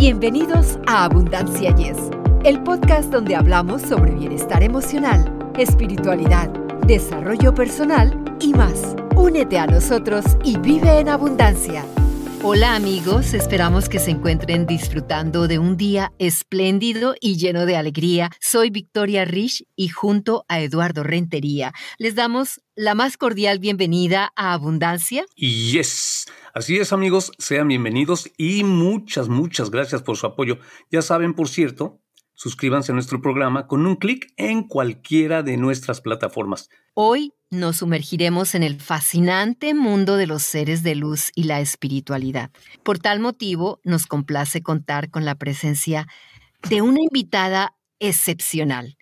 Bienvenidos a Abundancia Yes, el podcast donde hablamos sobre bienestar emocional, espiritualidad, desarrollo personal y más. Únete a nosotros y vive en abundancia. Hola amigos, esperamos que se encuentren disfrutando de un día espléndido y lleno de alegría. Soy Victoria Rich y junto a Eduardo Rentería les damos la más cordial bienvenida a Abundancia. Yes, así es amigos, sean bienvenidos y muchas, muchas gracias por su apoyo. Ya saben, por cierto, suscríbanse a nuestro programa con un clic en cualquiera de nuestras plataformas. Hoy nos sumergiremos en el fascinante mundo de los seres de luz y la espiritualidad. Por tal motivo, nos complace contar con la presencia de una invitada excepcional,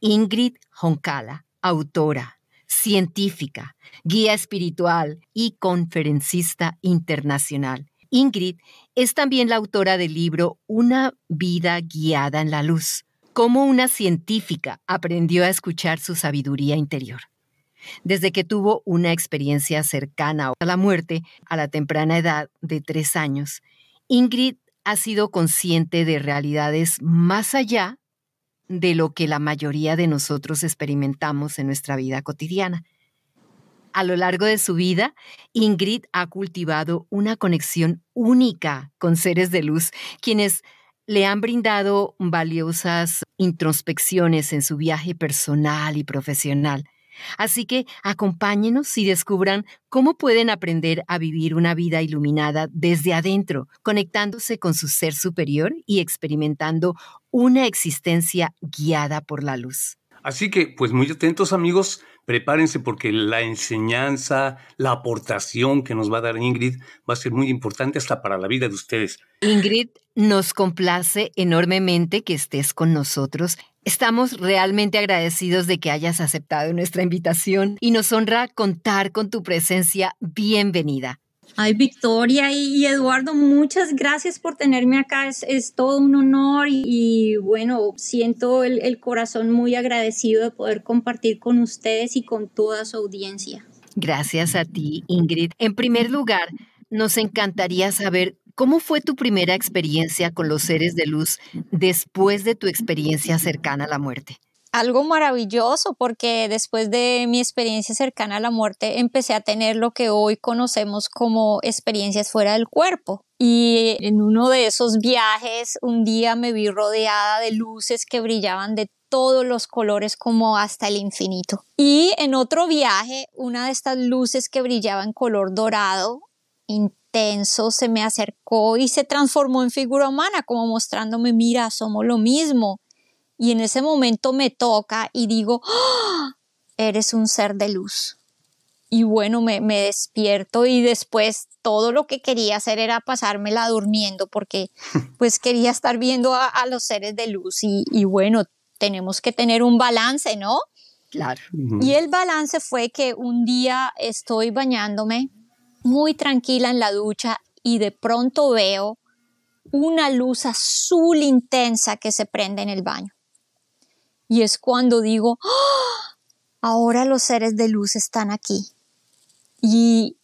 Ingrid Honkala, autora, científica, guía espiritual y conferencista internacional. Ingrid es también la autora del libro Una vida guiada en la luz, cómo una científica aprendió a escuchar su sabiduría interior. Desde que tuvo una experiencia cercana a la muerte a la temprana edad de tres años, Ingrid ha sido consciente de realidades más allá de lo que la mayoría de nosotros experimentamos en nuestra vida cotidiana. A lo largo de su vida, Ingrid ha cultivado una conexión única con seres de luz, quienes le han brindado valiosas introspecciones en su viaje personal y profesional. Así que acompáñenos y descubran cómo pueden aprender a vivir una vida iluminada desde adentro, conectándose con su ser superior y experimentando una existencia guiada por la luz. Así que, pues muy atentos amigos, prepárense porque la enseñanza, la aportación que nos va a dar Ingrid va a ser muy importante hasta para la vida de ustedes. Ingrid, nos complace enormemente que estés con nosotros. Estamos realmente agradecidos de que hayas aceptado nuestra invitación y nos honra contar con tu presencia. Bienvenida. Ay, Victoria y, Eduardo, muchas gracias por tenerme acá. Es, todo un honor y, bueno, siento el, el, corazón muy agradecido de poder compartir con ustedes y con toda su audiencia. Gracias a ti, Ingrid. En primer lugar, nos encantaría saber cómo fue tu primera experiencia con los seres de luz después de tu experiencia cercana a la muerte algo maravilloso porque después de mi experiencia cercana a la muerte empecé a tener lo que hoy conocemos como experiencias fuera del cuerpo. Y en uno de esos viajes un día me vi rodeada de luces que brillaban de todos los colores como hasta el infinito. Y en otro viaje, una de estas luces que brillaba en color dorado, intenso, se me acercó y se transformó en figura humana, como mostrándome, mira, somos lo mismo y en ese momento me toca y digo, ¡Ah! eres un ser de luz. Y bueno, me, despierto y después todo lo que quería hacer era pasármela durmiendo porque pues quería estar viendo a, los seres de luz y, y, bueno, tenemos que tener un balance, ¿no? Claro. Y el balance fue que un día estoy bañándome muy tranquila en la ducha y de pronto veo una luz azul intensa que se prende en el baño. Y es cuando digo, ¡Ah! ahora los seres de luz están aquí. Y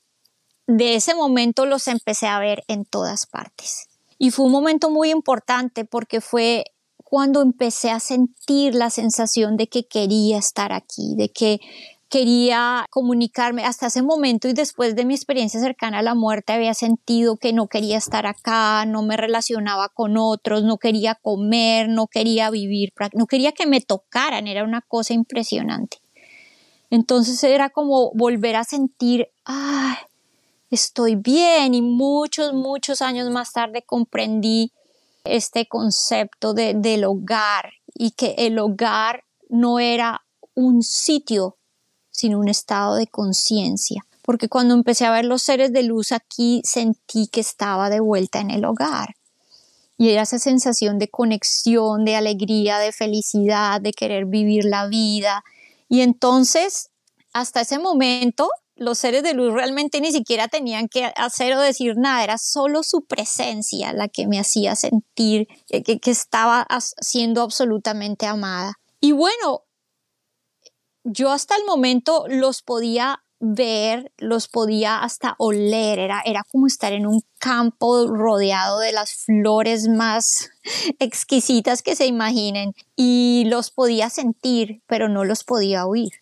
de ese momento los empecé a ver en todas partes. Y fue un momento muy importante porque fue cuando empecé a sentir la sensación de que quería estar aquí, de que quería comunicarme hasta ese momento y después de mi experiencia cercana a la muerte había sentido que no quería estar acá, no me relacionaba con otros, no quería comer, no quería vivir, no quería que me tocaran, era una cosa impresionante. Entonces era como volver a sentir, ay, estoy bien y muchos, muchos años más tarde comprendí este concepto de, del hogar y que el hogar no era un sitio sino un estado de conciencia. Porque cuando empecé a ver los seres de luz aquí, sentí que estaba de vuelta en el hogar. Y era esa sensación de conexión, de alegría, de felicidad, de querer vivir la vida. Y entonces, hasta ese momento, los seres de luz realmente ni siquiera tenían que hacer o decir nada, era solo su presencia la que me hacía sentir que, que estaba siendo absolutamente amada. Y bueno, yo hasta el momento los podía ver, los podía hasta oler, era, era como estar en un campo rodeado de las flores más exquisitas que se imaginen y los podía sentir, pero no los podía oír.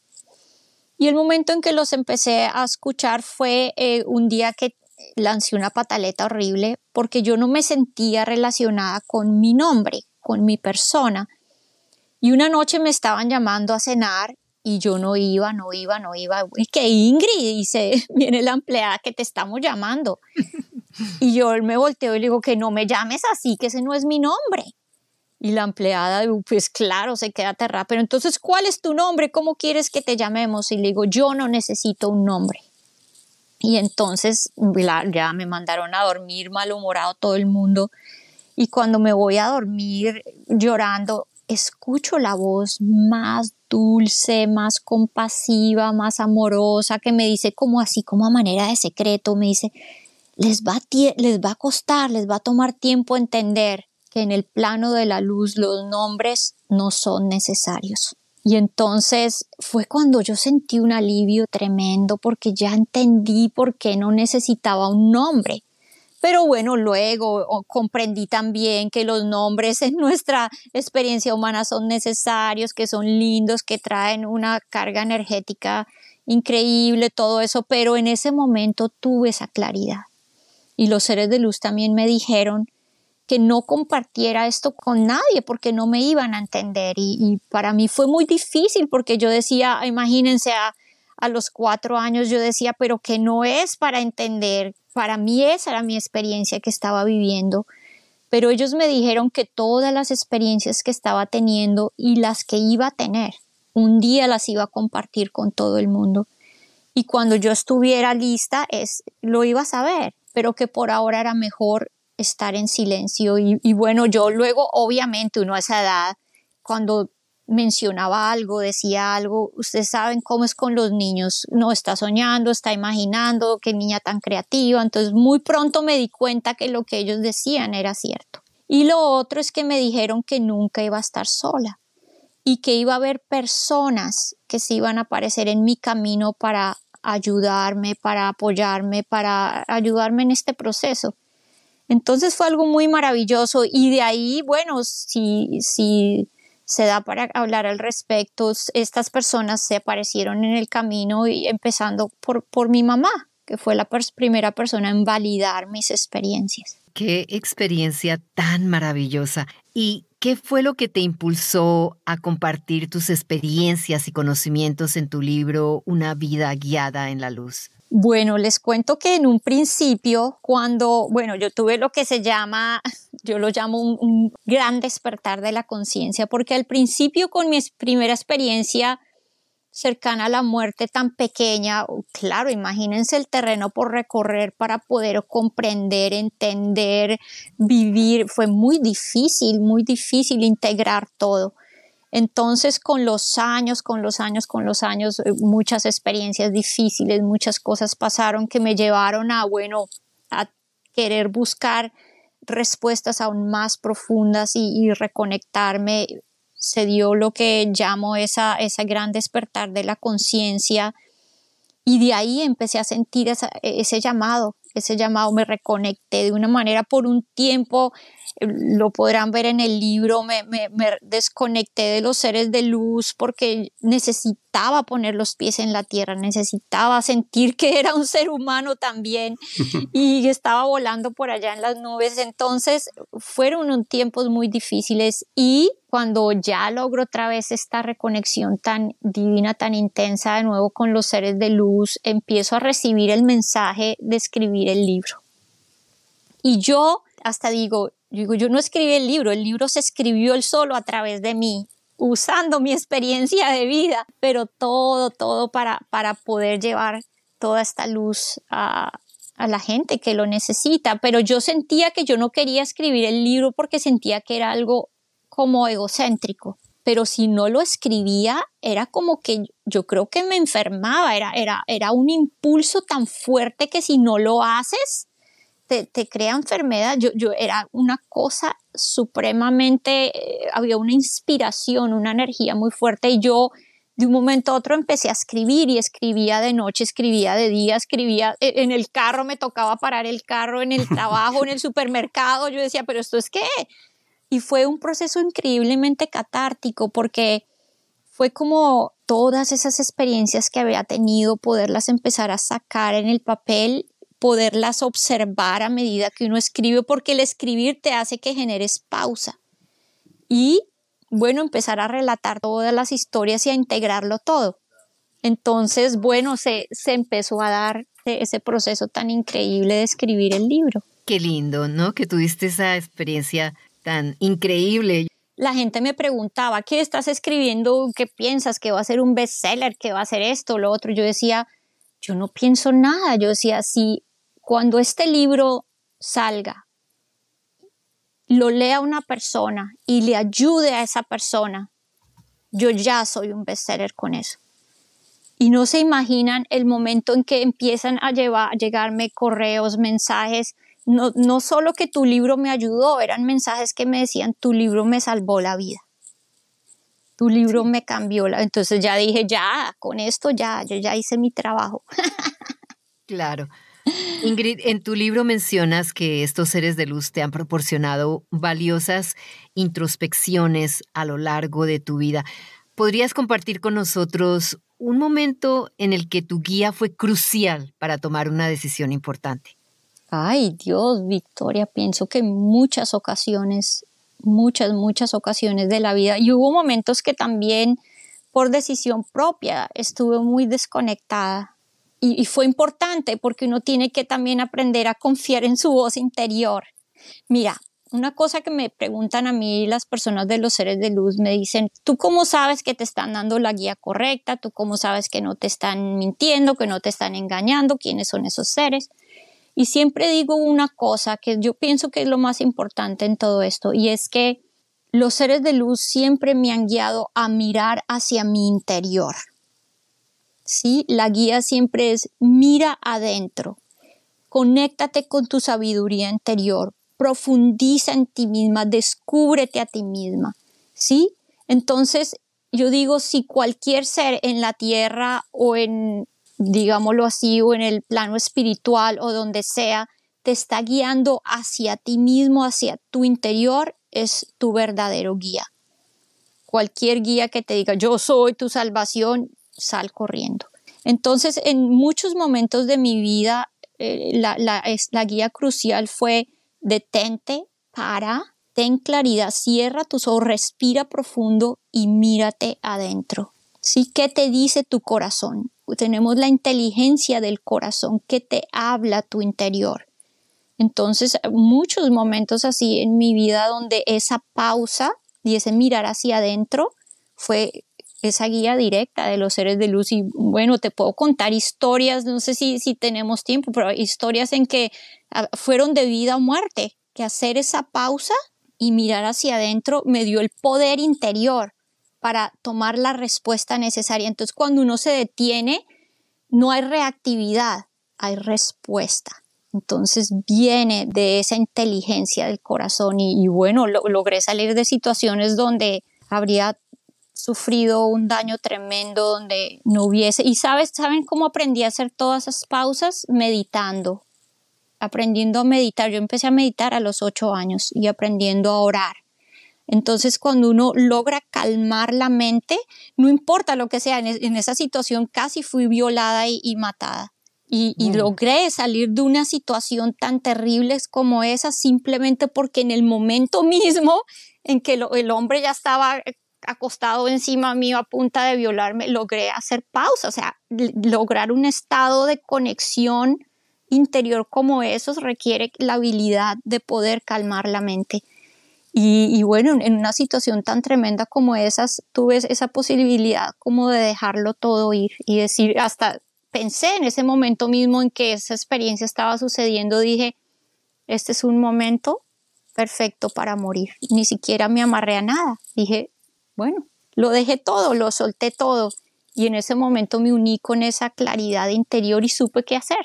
Y el momento en que los empecé a escuchar fue eh, un día que lancé una pataleta horrible porque yo no me sentía relacionada con mi nombre, con mi persona. Y una noche me estaban llamando a cenar y yo no iba, no iba, no iba. Y que Ingrid dice, viene la empleada que te estamos llamando. y yo me volteo y le digo que no me llames así, que ese no es mi nombre. Y la empleada, pues claro, se queda aterrada. Pero entonces, ¿cuál es tu nombre? ¿Cómo quieres que te llamemos? Y le digo, yo no necesito un nombre. Y entonces ya me mandaron a dormir malhumorado todo el mundo. Y cuando me voy a dormir llorando, escucho la voz más dulce, más compasiva, más amorosa, que me dice como así, como a manera de secreto, me dice, les va, les va a costar, les va a tomar tiempo entender que en el plano de la luz los nombres no son necesarios. Y entonces fue cuando yo sentí un alivio tremendo porque ya entendí por qué no necesitaba un nombre. Pero bueno, luego comprendí también que los nombres en nuestra experiencia humana son necesarios, que son lindos, que traen una carga energética increíble, todo eso, pero en ese momento tuve esa claridad. Y los seres de luz también me dijeron que no compartiera esto con nadie porque no me iban a entender y, para mí fue muy difícil porque yo decía, imagínense a, a, los cuatro años yo decía, pero que no es para entender, para mí esa era mi experiencia que estaba viviendo, pero ellos me dijeron que todas las experiencias que estaba teniendo y las que iba a tener, un día las iba a compartir con todo el mundo y cuando yo estuviera lista es, lo iba a saber, pero que por ahora era mejor estar en silencio. Y, bueno, yo luego, obviamente, uno a esa edad, cuando mencionaba algo, decía algo, ustedes saben cómo es con los niños, no está soñando, está imaginando, qué niña tan creativa, entonces muy pronto me di cuenta que lo que ellos decían era cierto. Y lo otro es que me dijeron que nunca iba a estar sola y que iba a haber personas que se iban a aparecer en mi camino para ayudarme, para apoyarme, para ayudarme en este proceso. Entonces fue algo muy maravilloso y de ahí, bueno, si, si se da para hablar al respecto, estas personas se aparecieron en el camino y empezando por, por mi mamá, que fue la primera persona en validar mis experiencias. Qué experiencia tan maravillosa. ¿Y qué fue lo que te impulsó a compartir tus experiencias y conocimientos en tu libro Una vida guiada en la luz? Bueno, les cuento que en un principio, cuando, bueno, yo tuve lo que se llama, yo lo llamo un, gran despertar de la conciencia, porque al principio con mi primera experiencia cercana a la muerte tan pequeña, claro, imagínense el terreno por recorrer para poder comprender, entender, vivir, fue muy difícil, muy difícil integrar todo. Entonces, con los años, con los años, con los años, eh, muchas experiencias difíciles, muchas cosas pasaron que me llevaron a, bueno, a querer buscar respuestas aún más profundas y, reconectarme. Se dio lo que llamo esa, esa gran despertar de la conciencia y de ahí empecé a sentir ese llamado, ese llamado me reconecté de una manera por un tiempo lo podrán ver en el libro, me, me, desconecté de los seres de luz porque necesitaba poner los pies en la tierra, necesitaba sentir que era un ser humano también y estaba volando por allá en las nubes. Entonces fueron unos tiempos muy difíciles y cuando ya logro otra vez esta reconexión tan divina, tan intensa de nuevo con los seres de luz, empiezo a recibir el mensaje de escribir el libro. Y yo hasta digo, yo digo, yo no escribí el libro, el libro se escribió él solo a través de mí, usando mi experiencia de vida, pero todo, todo para, para poder llevar toda esta luz a, a la gente que lo necesita. Pero yo sentía que yo no quería escribir el libro porque sentía que era algo como egocéntrico. Pero si no lo escribía, era como que yo creo que me enfermaba, era, era, era un impulso tan fuerte que si no lo haces, te, crea enfermedad. Yo, yo era una cosa supremamente, eh, había una inspiración, una energía muy fuerte y yo de un momento a otro empecé a escribir y escribía de noche, escribía de día, escribía e, en el carro, me tocaba parar el carro, en el trabajo, en el supermercado, yo decía, pero esto es qué? Y fue un proceso increíblemente catártico porque fue como todas esas experiencias que había tenido, poderlas empezar a sacar en el papel, poderlas observar a medida que uno escribe, porque el escribir te hace que generes pausa. Y bueno, empezar a relatar todas las historias y a integrarlo todo. Entonces, bueno, se, se empezó a dar ese proceso tan increíble de escribir el libro. Qué lindo, ¿no? Que tuviste esa experiencia tan increíble. La gente me preguntaba, ¿qué estás escribiendo? ¿Qué piensas? ¿Que va a ser un bestseller? ¿Que va a ser esto, lo otro? Yo decía, yo no pienso nada. Yo decía, si cuando este libro salga lo lea una persona y le ayude a esa persona, yo ya soy un bestseller con eso. Y no se imaginan el momento en que empiezan a, llevar, a llegarme correos, mensajes, no, no solo que tu libro me ayudó, eran mensajes que me decían, tu libro me salvó la vida. Tu libro me cambió la... Entonces ya dije, ya, con esto ya, yo ya hice mi trabajo. claro. Ingrid, en tu libro mencionas que estos seres de luz te han proporcionado valiosas introspecciones a lo largo de tu vida. ¿Podrías compartir con nosotros un momento en el que tu guía fue crucial para tomar una decisión importante? Ay, Dios, Victoria, pienso que muchas ocasiones, muchas, muchas ocasiones de la vida, y hubo momentos que también por decisión propia estuve muy desconectada y, fue importante porque uno tiene que también aprender a confiar en su voz interior. Mira, una cosa que me preguntan a mí las personas de los seres de luz, me dicen, ¿tú cómo sabes que te están dando la guía correcta? ¿Tú cómo sabes que no te están mintiendo, que no te están engañando? ¿Quiénes son esos seres? Y siempre digo una cosa que yo pienso que es lo más importante en todo esto, y es que los seres de luz siempre me han guiado a mirar hacia mi interior. ¿Sí? La guía siempre es mira adentro, conéctate con tu sabiduría interior, profundiza en ti misma, descúbrete a ti misma, ¿sí? Entonces, yo digo, si cualquier ser en la tierra o en, digámoslo así, o en el plano espiritual o donde sea, te está guiando hacia ti mismo, hacia tu interior, es tu verdadero guía. Cualquier guía que te diga, yo soy tu salvación, sal corriendo. Entonces, en muchos momentos de mi vida, eh, la, la, guía crucial fue detente, para, ten claridad, cierra tus ojos, respira profundo y mírate adentro. ¿Sí? ¿Qué te dice tu corazón? Tenemos la inteligencia del corazón que te habla tu interior. Entonces, muchos momentos así en mi vida donde esa pausa y ese mirar hacia adentro fue esa guía directa de los seres de luz. Y bueno, te puedo contar historias, no sé si, si tenemos tiempo, pero historias en que ah, fueron de vida o muerte, que hacer esa pausa y mirar hacia adentro me dio el poder interior para tomar la respuesta necesaria. Entonces, cuando uno se detiene, no hay reactividad, hay respuesta. Entonces viene de esa inteligencia del corazón y, bueno, logré salir de situaciones donde habría sufrido un daño tremendo donde no hubiese. Y sabes, ¿saben cómo aprendí a hacer todas esas pausas? Meditando, aprendiendo a meditar. Yo empecé a meditar a los ocho años y aprendiendo a orar. Entonces, cuando uno logra calmar la mente, no importa lo que sea, en, esa situación casi fui violada y, matada. Y, mm. logré salir de una situación tan terrible como esa simplemente porque en el momento mismo en que el hombre ya estaba acostado encima mío a punta de violarme, logré hacer pausa, o sea, lograr un estado de conexión interior como esos requiere la habilidad de poder calmar la mente. Y, bueno, en una situación tan tremenda como esas, tuve esa posibilidad como de dejarlo todo ir y decir, hasta pensé en ese momento mismo en que esa experiencia estaba sucediendo, dije, este es un momento perfecto para morir. Ni siquiera me amarré a nada. Dije, bueno, lo dejé todo, lo solté todo y en ese momento me uní con esa claridad interior y supe qué hacer.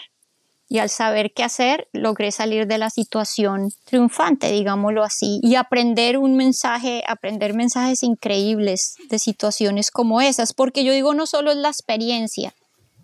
y al saber qué hacer, logré salir de la situación triunfante, digámoslo así, y aprender un mensaje, aprender mensajes increíbles de situaciones como esas, porque yo digo no solo es la experiencia,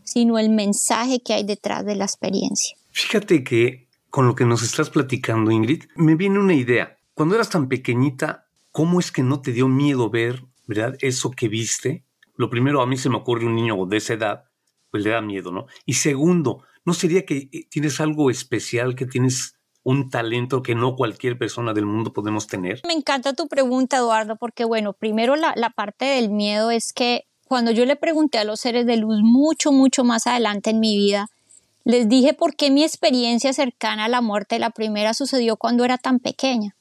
sino el mensaje que hay detrás de la experiencia. Fíjate que con lo que nos estás platicando, Ingrid, me viene una idea. Cuando eras tan pequeñita, ¿cómo es que no te dio miedo ver, verdad, eso que viste? Lo primero, a mí se me ocurre un niño de esa edad, pues le da miedo, ¿no? Y segundo, ¿no sería que eh, tienes algo especial, que tienes un talento que no cualquier persona del mundo podemos tener? Me encanta tu pregunta, Eduardo, porque bueno, primero la, la parte del miedo es que cuando yo le pregunté a los seres de luz mucho, mucho más adelante en mi vida, les dije por qué mi experiencia cercana a la muerte, la primera, sucedió cuando era tan pequeña.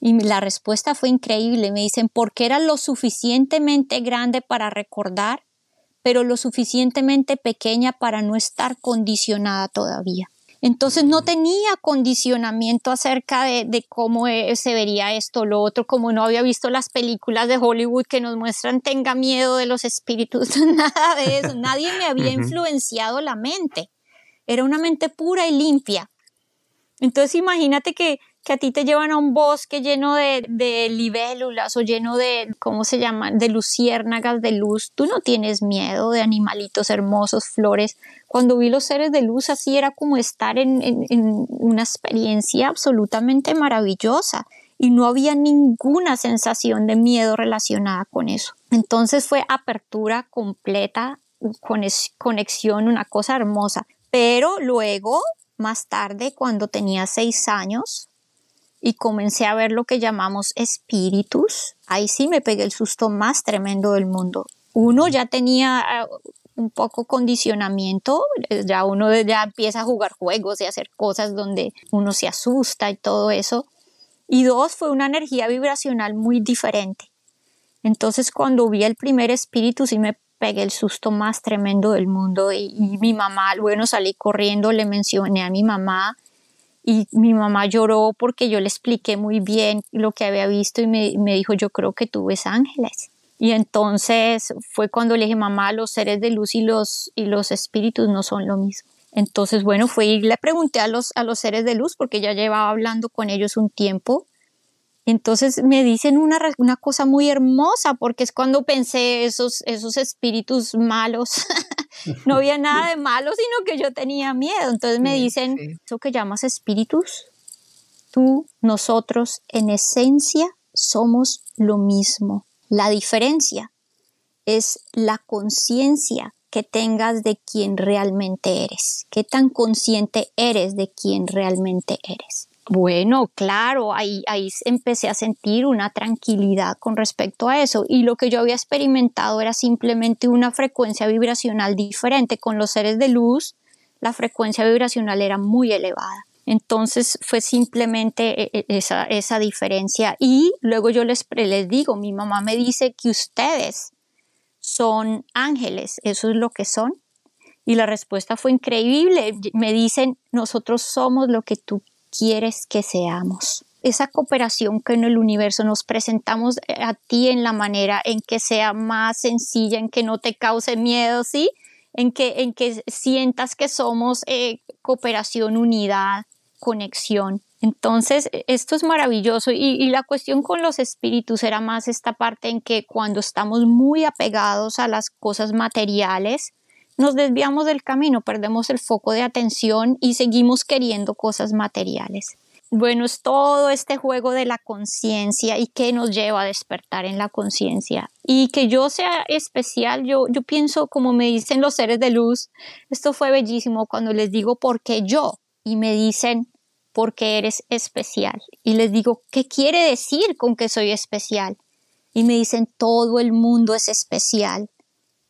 Y la respuesta fue increíble. Me dicen, porque era lo suficientemente grande para recordar pero lo suficientemente pequeña para no estar condicionada todavía. Entonces no tenía condicionamiento acerca de, cómo eh, se vería esto, lo otro, como no había visto las películas de Hollywood que nos muestran tenga miedo de los espíritus, nada de eso, nadie me había influenciado la mente, era una mente pura y limpia. Entonces imagínate que que a ti te llevan a un bosque lleno de, libélulas o lleno de, ¿cómo se llaman?, de luciérnagas de luz. Tú no tienes miedo de animalitos hermosos, flores. Cuando vi los seres de luz así era como estar en, en, en una experiencia absolutamente maravillosa y no había ninguna sensación de miedo relacionada con eso. Entonces fue apertura completa, conexión, una cosa hermosa. Pero luego, más tarde, cuando tenía seis años, y comencé a ver lo que llamamos espíritus, ahí sí me pegué el susto más tremendo del mundo. Uno ya tenía ah, un poco condicionamiento, ya uno ya empieza a jugar juegos y hacer cosas donde uno se asusta y todo eso. Y dos, fue una energía vibracional muy diferente. Entonces cuando vi el primer espíritu sí me pegué el susto más tremendo del mundo y, y mi mamá, bueno, salí corriendo, le mencioné a mi mamá, y mi mamá lloró porque yo le expliqué muy bien lo que había visto y me, dijo, yo creo que tú ves ángeles. Y entonces fue cuando le dije, mamá, los seres de luz y los, y los espíritus no son lo mismo. Entonces, bueno, fui y le pregunté a los, a los seres de luz, porque ya llevaba hablando con ellos un tiempo, entonces me dicen una, una, cosa muy hermosa, porque es cuando pensé esos, esos espíritus malos. no había nada de malo, sino que yo tenía miedo. Entonces me dicen, ¿eso que llamas espíritus? Tú, nosotros, en esencia, somos lo mismo. La diferencia es la conciencia que tengas de quién realmente eres, qué tan consciente eres de quién realmente eres. Bueno, claro, ahí, ahí empecé a sentir una tranquilidad con respecto a eso y lo que yo había experimentado era simplemente una frecuencia vibracional diferente. Con los seres de luz, la frecuencia vibracional era muy elevada. Entonces fue simplemente e, e, esa, esa diferencia y luego yo les, les digo, mi mamá me dice que ustedes son ángeles, eso es lo que son. Y la respuesta fue increíble. Me dicen, nosotros somos lo que tú quieres que seamos. Esa cooperación que en el universo nos presentamos eh, a ti en la manera en que sea más sencilla, en que no te cause miedo, ¿sí? En que, en que sientas que somos eh, cooperación, unidad, conexión. Entonces, e, esto es maravilloso y, y, la cuestión con los espíritus era más esta parte en que cuando estamos muy apegados a las cosas materiales, nos desviamos del camino, perdemos el foco de atención y seguimos queriendo cosas materiales. Bueno, es todo este juego de la conciencia y que nos lleva a despertar en la conciencia. Y que yo sea especial, yo, yo pienso, como me dicen los seres de luz, esto fue bellísimo cuando les digo, ¿por qué yo? Y me dicen, porque eres especial. Y les digo, ¿qué quiere decir con que soy especial? Y me dicen, todo el mundo es especial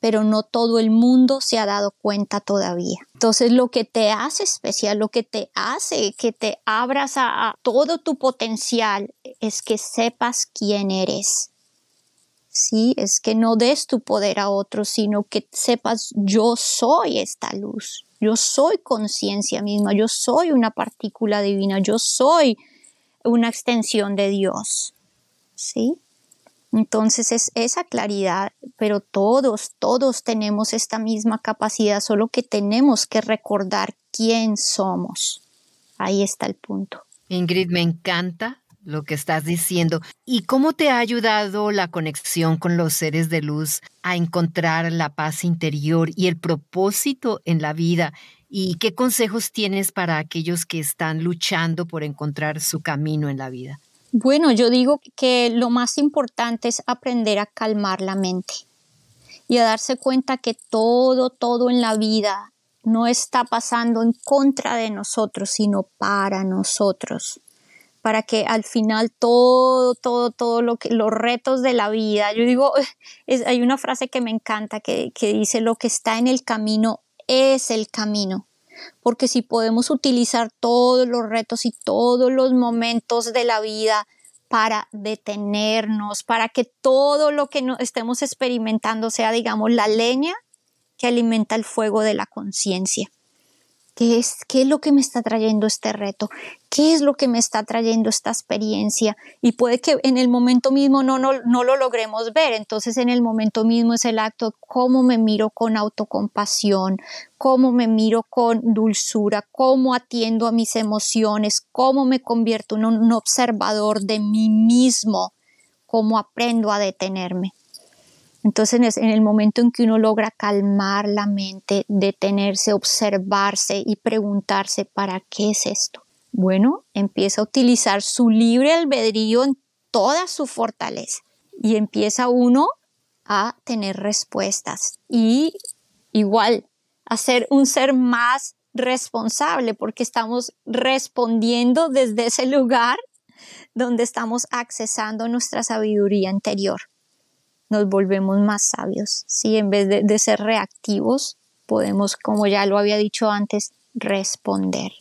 pero no todo el mundo se ha dado cuenta todavía. Entonces lo que te hace especial, lo que te hace que te abras a, todo tu potencial es que sepas quién eres. Sí, es que no des tu poder a otros, sino que sepas yo soy esta luz, yo soy conciencia misma, yo soy una partícula divina, yo soy una extensión de Dios. ¿Sí? Entonces es esa claridad, pero todos, todos tenemos esta misma capacidad, solo que tenemos que recordar quién somos. Ahí está el punto. Ingrid, me encanta lo que estás diciendo. ¿Y cómo te ha ayudado la conexión con los seres de luz a encontrar la paz interior y el propósito en la vida? ¿Y qué consejos tienes para aquellos que están luchando por encontrar su camino en la vida? Bueno, yo digo que lo más importante es aprender a calmar la mente y a darse cuenta que todo, todo en la vida no está pasando en contra de nosotros, sino para nosotros para que al final todo, todo, todo lo que, los retos de la vida, yo digo, es, hay una frase que me encanta que, que dice, lo que está en el camino es el camino. Porque si podemos utilizar todos los retos y todos los momentos de la vida para detenernos, para que todo lo que no estemos experimentando sea, digamos, la leña que alimenta el fuego de la conciencia. ¿Qué es, ¿Qué es lo que me está trayendo este reto? ¿Qué es lo que me está trayendo esta experiencia? Y puede que en el momento mismo no, no, no lo logremos ver. Entonces en el momento mismo es el acto, cómo me miro con autocompasión, cómo me miro con dulzura, cómo atiendo a mis emociones, cómo me convierto en un observador de mí mismo, cómo aprendo a detenerme. Entonces, en el momento en que uno logra calmar la mente, detenerse, observarse y preguntarse, ¿para qué es esto? Bueno, empieza a utilizar su libre albedrío en toda su fortaleza y empieza uno a tener respuestas y igual a ser un ser más responsable porque estamos respondiendo desde ese lugar donde estamos accesando nuestra sabiduría interior nos volvemos más sabios. Si en vez de, ser reactivos, podemos, como ya lo había dicho antes, responder.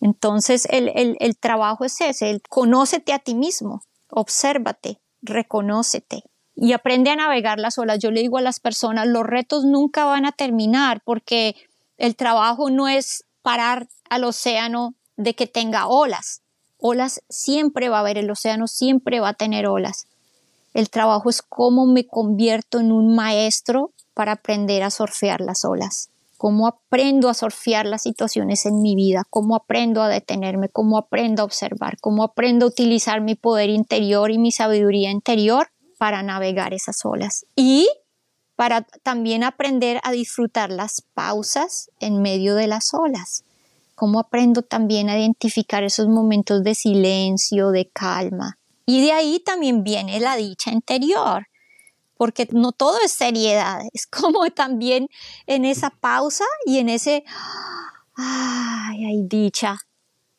Entonces, el, el, trabajo es ese, el conócete a ti mismo, obsérvate, reconócete y aprende a navegar las olas. Yo le digo a las personas, los retos nunca van a terminar porque el trabajo no es parar al océano de que tenga olas. Olas siempre va a haber, el océano siempre va a tener olas. El trabajo es cómo me convierto en un maestro para aprender a surfear las olas, cómo aprendo a surfear las situaciones en mi vida, cómo aprendo a detenerme, cómo aprendo a observar, cómo aprendo a utilizar mi poder interior y mi sabiduría interior para navegar esas olas. Y para también aprender a disfrutar las pausas en medio de las olas. Cómo aprendo también a identificar esos momentos de silencio, de calma, y de ahí también viene la dicha interior, porque no todo es seriedad, es como también en esa pausa y en ese, ay, hay dicha,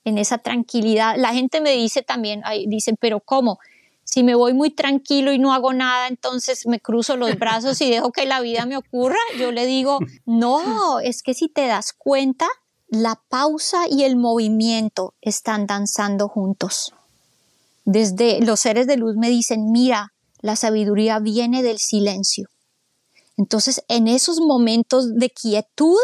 en esa tranquilidad. La gente me dice también, ay, dicen, pero ¿cómo? Si me voy muy tranquilo y no hago nada, entonces me cruzo los brazos y dejo que la vida me ocurra. Yo le digo, no, es que si te das cuenta, la pausa y el movimiento están danzando juntos. Desde los seres de luz me dicen, mira, la sabiduría viene del silencio. Entonces, en esos momentos de quietud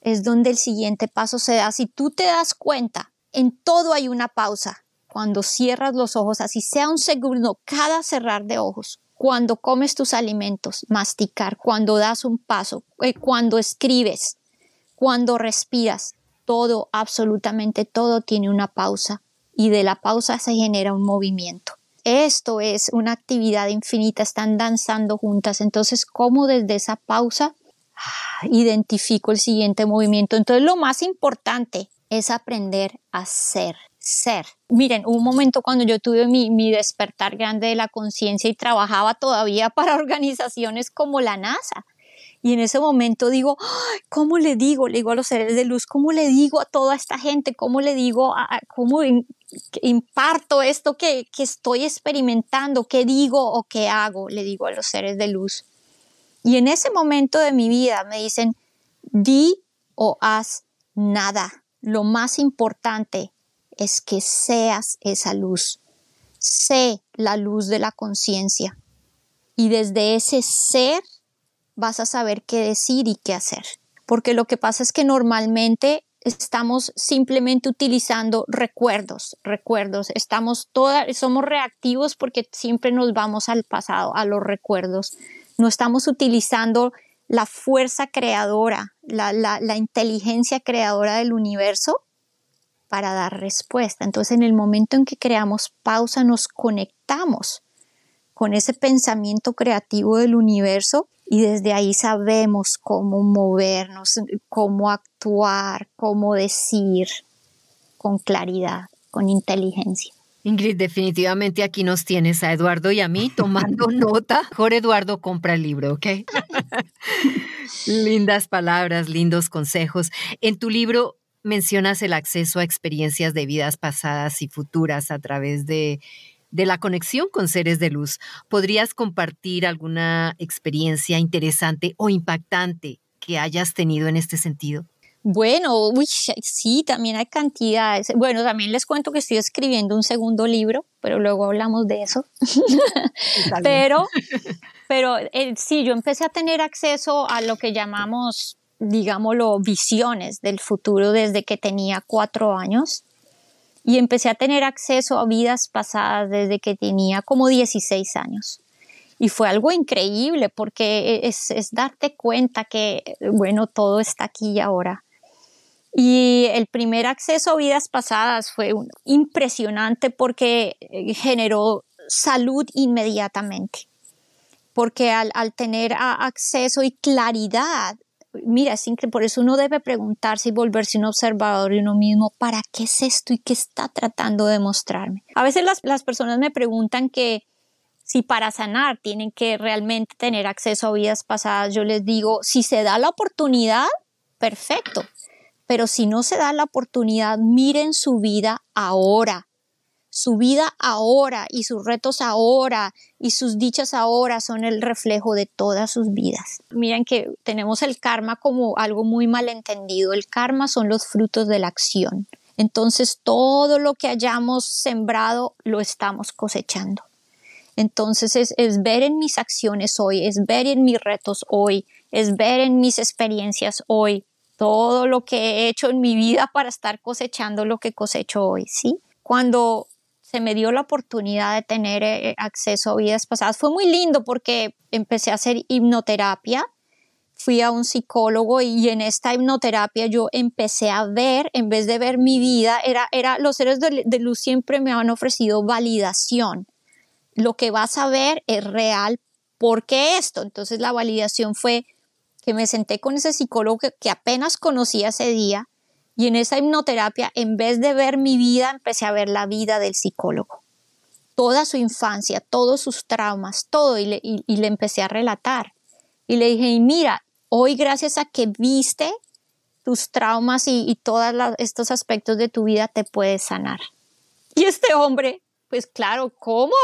es donde el siguiente paso se da. Si tú te das cuenta, en todo hay una pausa. Cuando cierras los ojos, así sea un segundo, cada cerrar de ojos, cuando comes tus alimentos, masticar, cuando das un paso, eh, cuando escribes, cuando respiras, todo, absolutamente todo tiene una pausa y de la pausa se genera un movimiento. Esto es una actividad infinita, están danzando juntas, entonces ¿cómo desde esa pausa ah, identifico el siguiente movimiento? Entonces lo más importante es aprender a ser, ser. Miren, hubo un momento cuando yo tuve mi, mi despertar grande de la conciencia y trabajaba todavía para organizaciones como la NASA y en ese momento digo, ¿cómo le digo? Le digo a los seres de luz, ¿cómo le digo a toda esta gente? ¿Cómo le digo, a, cómo imparto esto que, que estoy experimentando? ¿Qué digo o qué hago? Le digo a los seres de luz. Y en ese momento de mi vida me dicen, di o haz nada. Lo más importante es que seas esa luz. Sé la luz de la conciencia. Y desde ese ser vas a saber qué decir y qué hacer. Porque lo que pasa es que normalmente estamos simplemente utilizando recuerdos, recuerdos, estamos todas, somos reactivos porque siempre nos vamos al pasado, a los recuerdos. No estamos utilizando la fuerza creadora, la, la, inteligencia creadora del universo para dar respuesta. Entonces, en el momento en que creamos pausa, nos conectamos con ese pensamiento creativo del universo y desde ahí sabemos cómo movernos, cómo actuar, cómo decir con claridad, con inteligencia. Ingrid, definitivamente aquí nos tienes a Eduardo y a mí tomando nota. Mejor Eduardo compra el libro, ¿ok? Lindas palabras, lindos consejos. En tu libro mencionas el acceso a experiencias de vidas pasadas y futuras a través de, de la conexión con seres de luz. ¿Podrías compartir alguna experiencia interesante o impactante que hayas tenido en este sentido? Bueno, uy, sí, también hay cantidades. Bueno, también les cuento que estoy escribiendo un segundo libro, pero luego hablamos de eso. pero, pero eh, sí, yo empecé a tener acceso a lo que llamamos, digámoslo, visiones del futuro desde que tenía cuatro años. Y empecé a tener acceso a vidas pasadas desde que tenía como 16 años. Y fue algo increíble porque es, es darte cuenta que, bueno, todo está aquí y ahora y el primer acceso a vidas pasadas fue impresionante porque eh, generó salud inmediatamente. Porque al, tener acceso y claridad, mira, es increíble, por eso uno debe preguntarse y volverse un observador de uno mismo, ¿para qué es esto y qué está tratando de mostrarme? A veces las, las personas me preguntan que si para sanar tienen que realmente tener acceso a vidas pasadas, yo les digo, si se da la oportunidad, perfecto, pero si no se da la oportunidad, miren su vida ahora. Su vida ahora y sus retos ahora y sus dichas ahora son el reflejo de todas sus vidas. Miren que tenemos el karma como algo muy malentendido. El karma son los frutos de la acción. Entonces todo lo que hayamos sembrado lo estamos cosechando. Entonces es, es, ver en mis acciones hoy, es ver en mis retos hoy, es ver en mis experiencias hoy, todo lo que he hecho en mi vida para estar cosechando lo que cosecho hoy, ¿sí? Cuando me dio la oportunidad de tener eh, acceso a vidas pasadas, fue muy lindo porque empecé a hacer hipnoterapia, fui a un psicólogo y en esta hipnoterapia yo empecé a ver, en vez de ver mi vida, era, era los seres de, luz siempre me han ofrecido validación. Lo que vas a ver es real, ¿por qué esto? Entonces la validación fue, que me senté con ese psicólogo que, apenas conocía ese día y en esa hipnoterapia, en vez de ver mi vida, empecé a ver la vida del psicólogo. Toda su infancia, todos sus traumas, todo, y le, le empecé a relatar. Y le dije, y mira, hoy gracias a que viste tus traumas y, y todos estos aspectos de tu vida, te puedes sanar. Y este hombre, pues claro, ¿cómo?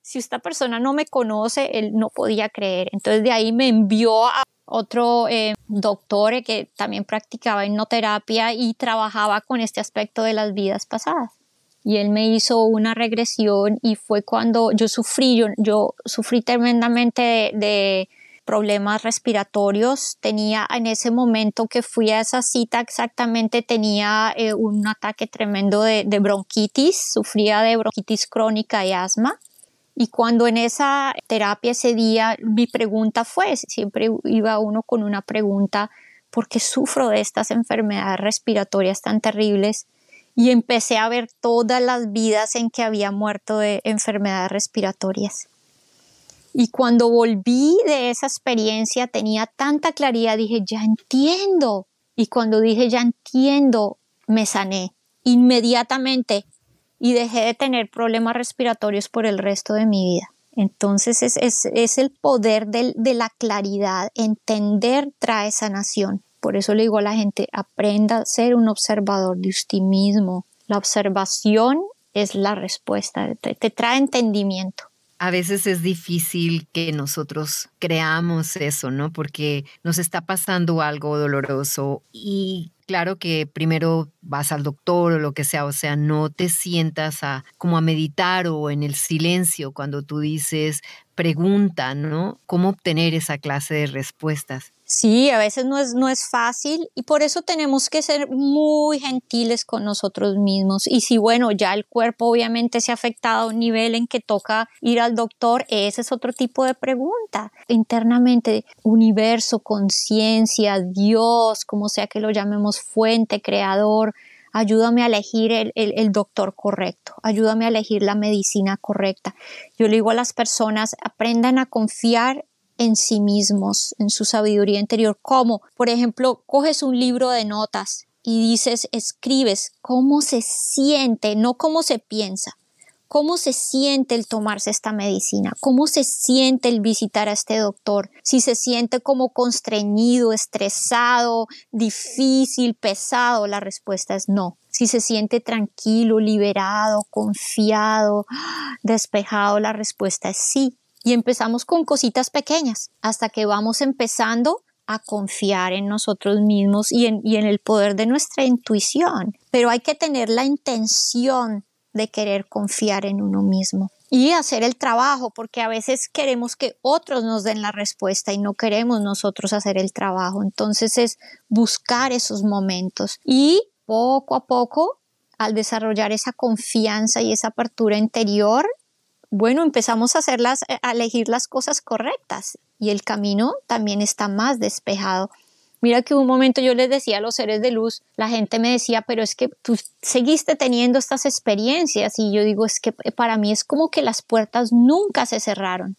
Si esta persona no me conoce, él no podía creer. Entonces de ahí me envió a otro eh, doctor que también practicaba hipnoterapia y trabajaba con este aspecto de las vidas pasadas. Y él me hizo una regresión y fue cuando yo sufrí, yo, sufrí tremendamente de, problemas respiratorios. Tenía en ese momento que fui a esa cita exactamente, tenía eh, un ataque tremendo de, de bronquitis, sufría de bronquitis crónica y asma y cuando en esa terapia ese día mi pregunta fue, siempre iba uno con una pregunta, ¿por qué sufro de estas enfermedades respiratorias tan terribles? Y empecé a ver todas las vidas en que había muerto de enfermedades respiratorias. Y cuando volví de esa experiencia tenía tanta claridad, dije, ya entiendo. Y cuando dije, ya entiendo, me sané. Inmediatamente y dejé de tener problemas respiratorios por el resto de mi vida. Entonces es, es, es el poder de, de la claridad, entender trae sanación. Por eso le digo a la gente, aprenda a ser un observador de usted mismo. La observación es la respuesta, te, te trae entendimiento. A veces es difícil que nosotros creamos eso, ¿no? Porque nos está pasando algo doloroso y claro que primero vas al doctor o lo que sea, o sea, no te sientas a como a meditar o en el silencio cuando tú dices pregunta, ¿no? ¿Cómo obtener esa clase de respuestas? Sí, a veces no es, no es fácil y por eso tenemos que ser muy gentiles con nosotros mismos. Y si, bueno, ya el cuerpo obviamente se ha afectado a un nivel en que toca ir al doctor, ese es otro tipo de pregunta. Internamente, universo, conciencia, Dios, como sea que lo llamemos, fuente, creador, ayúdame a elegir el, el, doctor correcto, ayúdame a elegir la medicina correcta. Yo le digo a las personas, aprendan a confiar en sí mismos, en su sabiduría interior. Como, por ejemplo, coges un libro de notas y dices, escribes cómo se siente, no cómo se piensa, cómo se siente el tomarse esta medicina, cómo se siente el visitar a este doctor, si se siente como constreñido, estresado, difícil, pesado, la respuesta es no. Si se siente tranquilo, liberado, confiado, despejado, la respuesta es sí y empezamos con cositas pequeñas hasta que vamos empezando a confiar en nosotros mismos y en, y en el poder de nuestra intuición. Pero hay que tener la intención de querer confiar en uno mismo y hacer el trabajo, porque a veces queremos que otros nos den la respuesta y no queremos nosotros hacer el trabajo. Entonces es buscar esos momentos y poco a poco, al desarrollar esa confianza y esa apertura interior, bueno, empezamos a hacerlas, eh, a elegir las cosas correctas y el camino también está más despejado. Mira que un momento yo les decía a los seres de luz, la gente me decía, pero es que tú seguiste teniendo estas experiencias y yo digo, es que para mí es como que las puertas nunca se cerraron.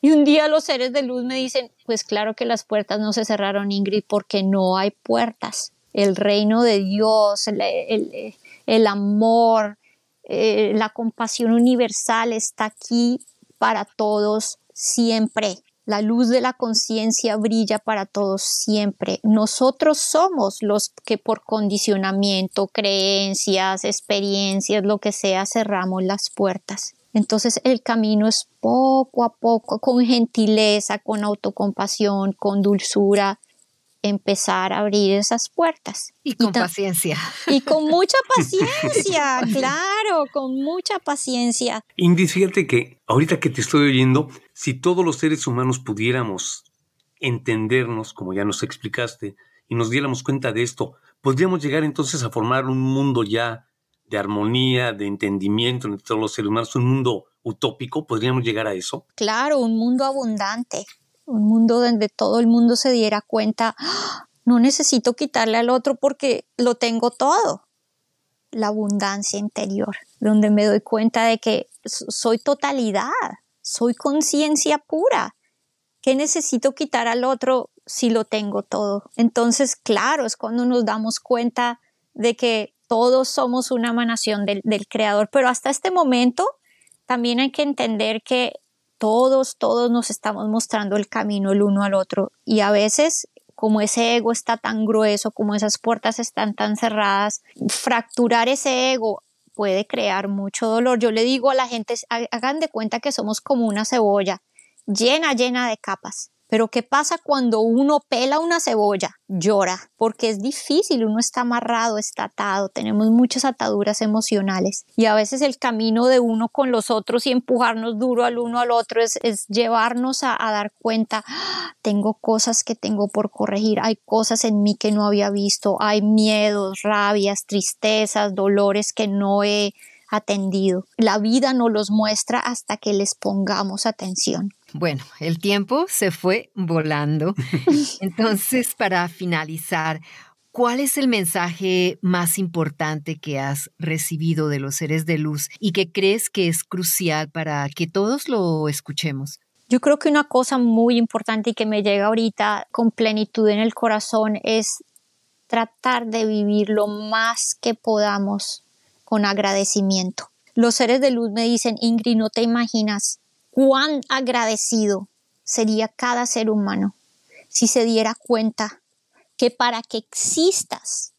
Y un día los seres de luz me dicen, pues claro que las puertas no se cerraron, Ingrid, porque no hay puertas. El reino de Dios, el, el, el amor, eh, la compasión universal está aquí para todos siempre. La luz de la conciencia brilla para todos siempre. Nosotros somos los que por condicionamiento, creencias, experiencias, lo que sea, cerramos las puertas. Entonces el camino es poco a poco, con gentileza, con autocompasión, con dulzura, empezar a abrir esas puertas. Y con paciencia. Y con mucha paciencia, claro, con mucha paciencia. Ingrid, fíjate que ahorita que te estoy oyendo, si todos los seres humanos pudiéramos entendernos, como ya nos explicaste, y nos diéramos cuenta de esto, podríamos llegar entonces a formar un mundo ya de armonía, de entendimiento entre todos los seres humanos, un mundo utópico, ¿podríamos llegar a eso? Claro, un mundo abundante, un mundo donde todo el mundo se diera cuenta, no necesito quitarle al otro porque lo tengo todo. La abundancia interior, donde me doy cuenta de que soy totalidad, soy conciencia pura. ¿Qué necesito quitar al otro si lo tengo todo? Entonces, claro, es cuando nos damos cuenta de que todos somos una emanación del, del Creador, pero hasta este momento también hay que entender que todos, todos nos estamos mostrando el camino el uno al otro y a veces como ese ego está tan grueso, como esas puertas están tan cerradas, fracturar ese ego puede crear mucho dolor. Yo le digo a la gente, hagan de cuenta que somos como una cebolla llena, llena de capas. Pero ¿qué pasa cuando uno pela una cebolla? Llora, porque es difícil, uno está amarrado, está atado, tenemos muchas ataduras emocionales y a veces el camino de uno con los otros y empujarnos duro al uno al otro es, llevarnos a, dar cuenta, ¡Ah! tengo cosas que tengo por corregir, hay cosas en mí que no había visto, hay miedos, rabias, tristezas, dolores que no he atendido. La vida no los muestra hasta que les pongamos atención. Bueno, el tiempo se fue volando. Entonces, para finalizar, ¿cuál es el mensaje más importante que has recibido de los seres de luz y que crees que es crucial para que todos lo escuchemos? Yo creo que una cosa muy importante y que me llega ahorita con plenitud en el corazón es tratar de vivir lo más que podamos con agradecimiento. Los seres de luz me dicen, Ingrid, no te imaginas cuán agradecido sería cada ser humano si se diera cuenta que para que existas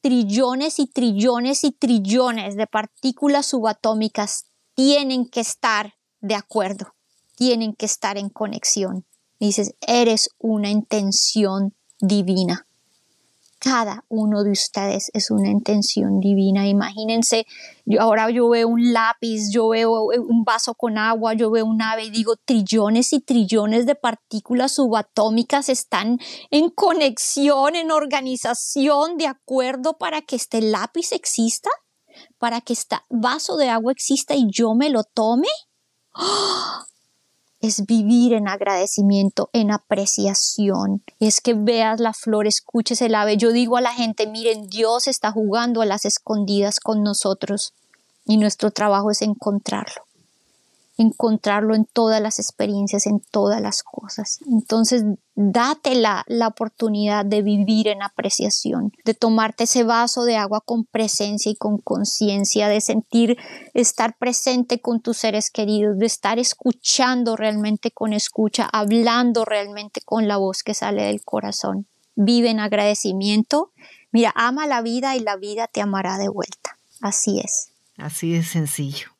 trillones y trillones y trillones de partículas subatómicas tienen que estar de acuerdo, tienen que estar en conexión. dices, eres una intención divina. Cada uno de ustedes es una intención divina. Imagínense, yo ahora yo veo un lápiz, yo veo un vaso con agua, yo veo un ave y digo, trillones y trillones de partículas subatómicas están en conexión, en organización, de acuerdo para que este lápiz exista, para que este vaso de agua exista y yo me lo tome. ¡Oh! Es vivir en agradecimiento, en apreciación. Es que veas la flor, escuches el ave. Yo digo a la gente, miren, Dios está jugando a las escondidas con nosotros y nuestro trabajo es encontrarlo encontrarlo en todas las experiencias, en todas las cosas. Entonces, date la, la, oportunidad de vivir en apreciación, de tomarte ese vaso de agua con presencia y con conciencia, de sentir estar presente con tus seres queridos, de estar escuchando realmente con escucha, hablando realmente con la voz que sale del corazón. Vive en agradecimiento. Mira, ama la vida y la vida te amará de vuelta. Así es. Así de sencillo.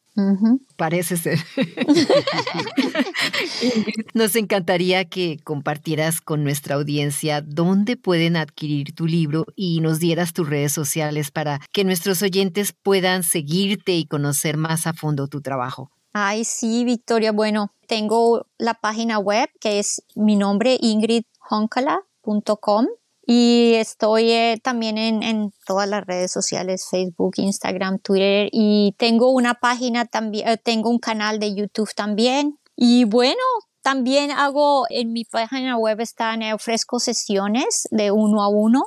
Parece ser. Nos encantaría que compartieras con nuestra audiencia dónde pueden adquirir tu libro y nos dieras tus redes sociales para que nuestros oyentes puedan seguirte y conocer más a fondo tu trabajo. Ay, sí, Victoria. Bueno, tengo la página web que es mi nombre, ingridhonkala.com y estoy eh, también en, en, todas las redes sociales, Facebook, Instagram, Twitter. Y tengo una página también, eh, tengo un canal de YouTube también. Y bueno, también hago, en mi página web están, eh, ofrezco sesiones de uno a uno.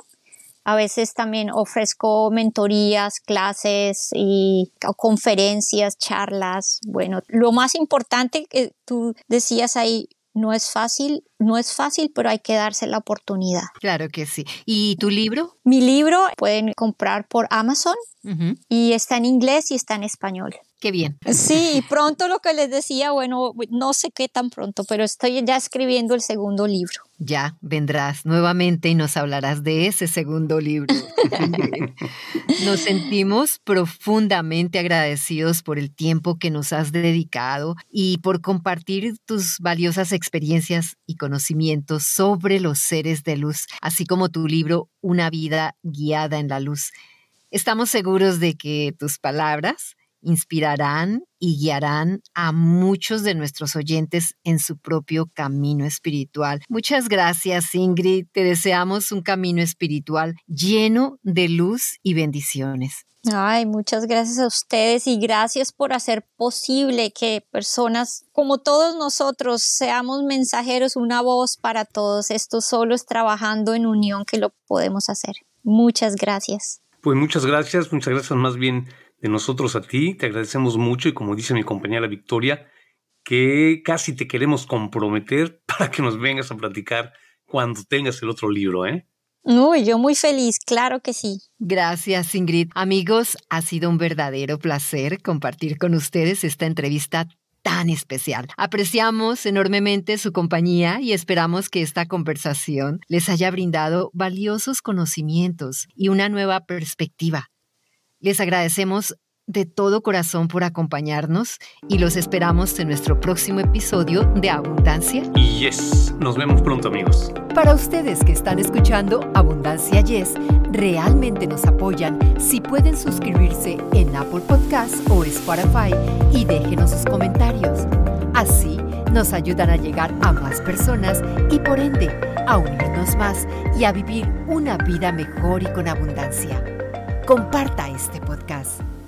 A veces también ofrezco mentorías, clases y conferencias, charlas. Bueno, lo más importante que tú decías ahí, no es fácil, no es fácil, pero hay que darse la oportunidad. Claro que sí. ¿Y tu libro? Mi libro pueden comprar por Amazon y está en inglés y está en español. Qué bien. Sí, pronto lo que les decía, bueno, no sé qué tan pronto, pero estoy ya escribiendo el segundo libro. Ya vendrás nuevamente y nos hablarás de ese segundo libro. nos sentimos profundamente agradecidos por el tiempo que nos has dedicado y por compartir tus valiosas experiencias y conocimientos sobre los seres de luz, así como tu libro Una vida guiada en la luz. Estamos seguros de que tus palabras inspirarán y guiarán a muchos de nuestros oyentes en su propio camino espiritual. Muchas gracias, Ingrid. Te deseamos un camino espiritual lleno de luz y bendiciones. Ay, muchas gracias a ustedes y gracias por hacer posible que personas como todos nosotros seamos mensajeros, una voz para todos. Esto solo es trabajando en unión que lo podemos hacer. Muchas gracias. Pues muchas gracias, muchas gracias más bien de nosotros a ti. Te agradecemos mucho y como dice mi compañera Victoria, que casi te queremos comprometer para que nos vengas a platicar cuando tengas el otro libro, ¿eh? Uy, yo muy feliz, claro que sí. Gracias, Ingrid. Amigos, ha sido un verdadero placer compartir con ustedes esta entrevista tan especial. Apreciamos enormemente su compañía y esperamos que esta conversación les haya brindado valiosos conocimientos y una nueva perspectiva les agradecemos de todo corazón por acompañarnos y los esperamos en nuestro próximo episodio de Abundancia. Y yes, nos vemos pronto amigos. Para ustedes que están escuchando Abundancia Yes, realmente nos apoyan si pueden suscribirse en Apple Podcasts o Spotify y déjenos sus comentarios. Así nos ayudan a llegar a más personas y por ende a unirnos más y a vivir una vida mejor y con abundancia comparta este podcast.